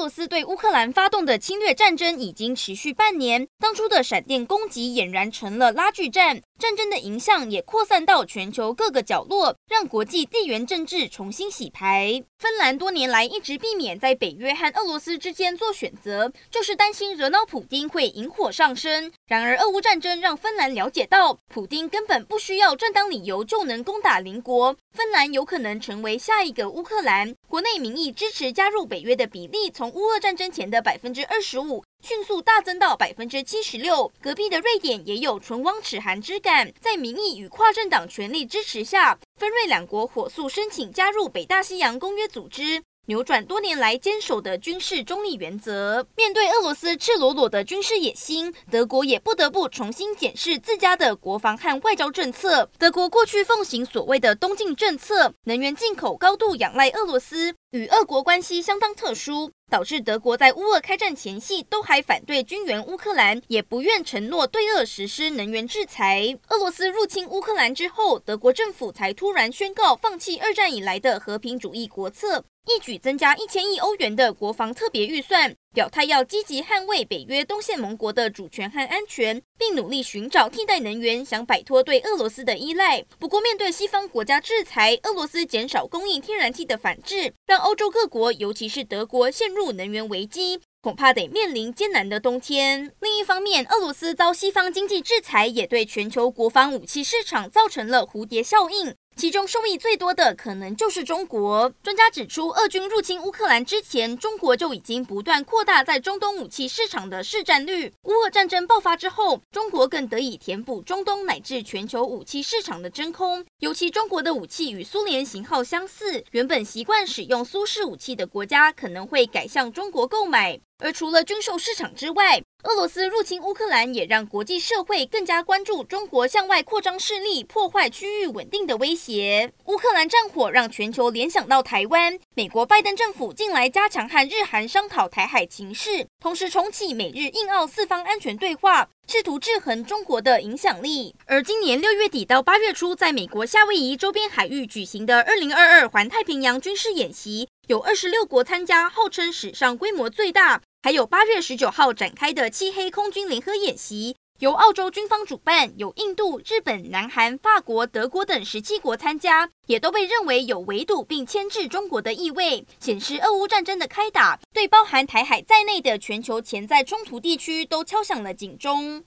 俄罗斯对乌克兰发动的侵略战争已经持续半年，当初的闪电攻击俨然成了拉锯战。战争的影响也扩散到全球各个角落，让国际地缘政治重新洗牌。芬兰多年来一直避免在北约和俄罗斯之间做选择，就是担心惹恼普丁会引火上身。然而，俄乌战争让芬兰了解到，普丁根本不需要正当理由就能攻打邻国，芬兰有可能成为下一个乌克兰。国内民意支持加入北约的比例从乌俄战争前的百分之二十五。迅速大增到百分之七十六，隔壁的瑞典也有唇亡齿寒之感。在民意与跨政党全力支持下，芬瑞两国火速申请加入北大西洋公约组织，扭转多年来坚守的军事中立原则。面对俄罗斯赤裸裸的军事野心，德国也不得不重新检视自家的国防和外交政策。德国过去奉行所谓的“东进”政策，能源进口高度仰赖俄罗斯，与俄国关系相当特殊。导致德国在乌俄开战前夕都还反对军援乌克兰，也不愿承诺对俄实施能源制裁。俄罗斯入侵乌克兰之后，德国政府才突然宣告放弃二战以来的和平主义国策，一举增加一千亿欧元的国防特别预算，表态要积极捍卫北约东线盟国的主权和安全，并努力寻找替代能源，想摆脱对俄罗斯的依赖。不过，面对西方国家制裁，俄罗斯减少供应天然气的反制，让欧洲各国，尤其是德国陷入能源危机，恐怕得面临艰难的冬天。另一方面，俄罗斯遭西方经济制裁，也对全球国防武器市场造成了蝴蝶效应。其中受益最多的可能就是中国。专家指出，俄军入侵乌克兰之前，中国就已经不断扩大在中东武器市场的市占率。乌俄战争爆发之后，中国更得以填补中东乃至全球武器市场的真空。尤其中国的武器与苏联型号相似，原本习惯使用苏式武器的国家可能会改向中国购买。而除了军售市场之外，俄罗斯入侵乌克兰也让国际社会更加关注中国向外扩张势力、破坏区域稳定的威胁。乌克兰战火让全球联想到台湾，美国拜登政府近来加强和日韩商讨台海情势，同时重启美日印澳四方安全对话，试图制衡中国的影响力。而今年六月底到八月初，在美国夏威夷周边海域举行的二零二二环太平洋军事演习，有二十六国参加，号称史上规模最大。还有八月十九号展开的漆黑空军联合演习，由澳洲军方主办，有印度、日本、南韩、法国、德国等十七国参加，也都被认为有围堵并牵制中国的意味，显示俄乌战争的开打对包含台海在内的全球潜在冲突地区都敲响了警钟。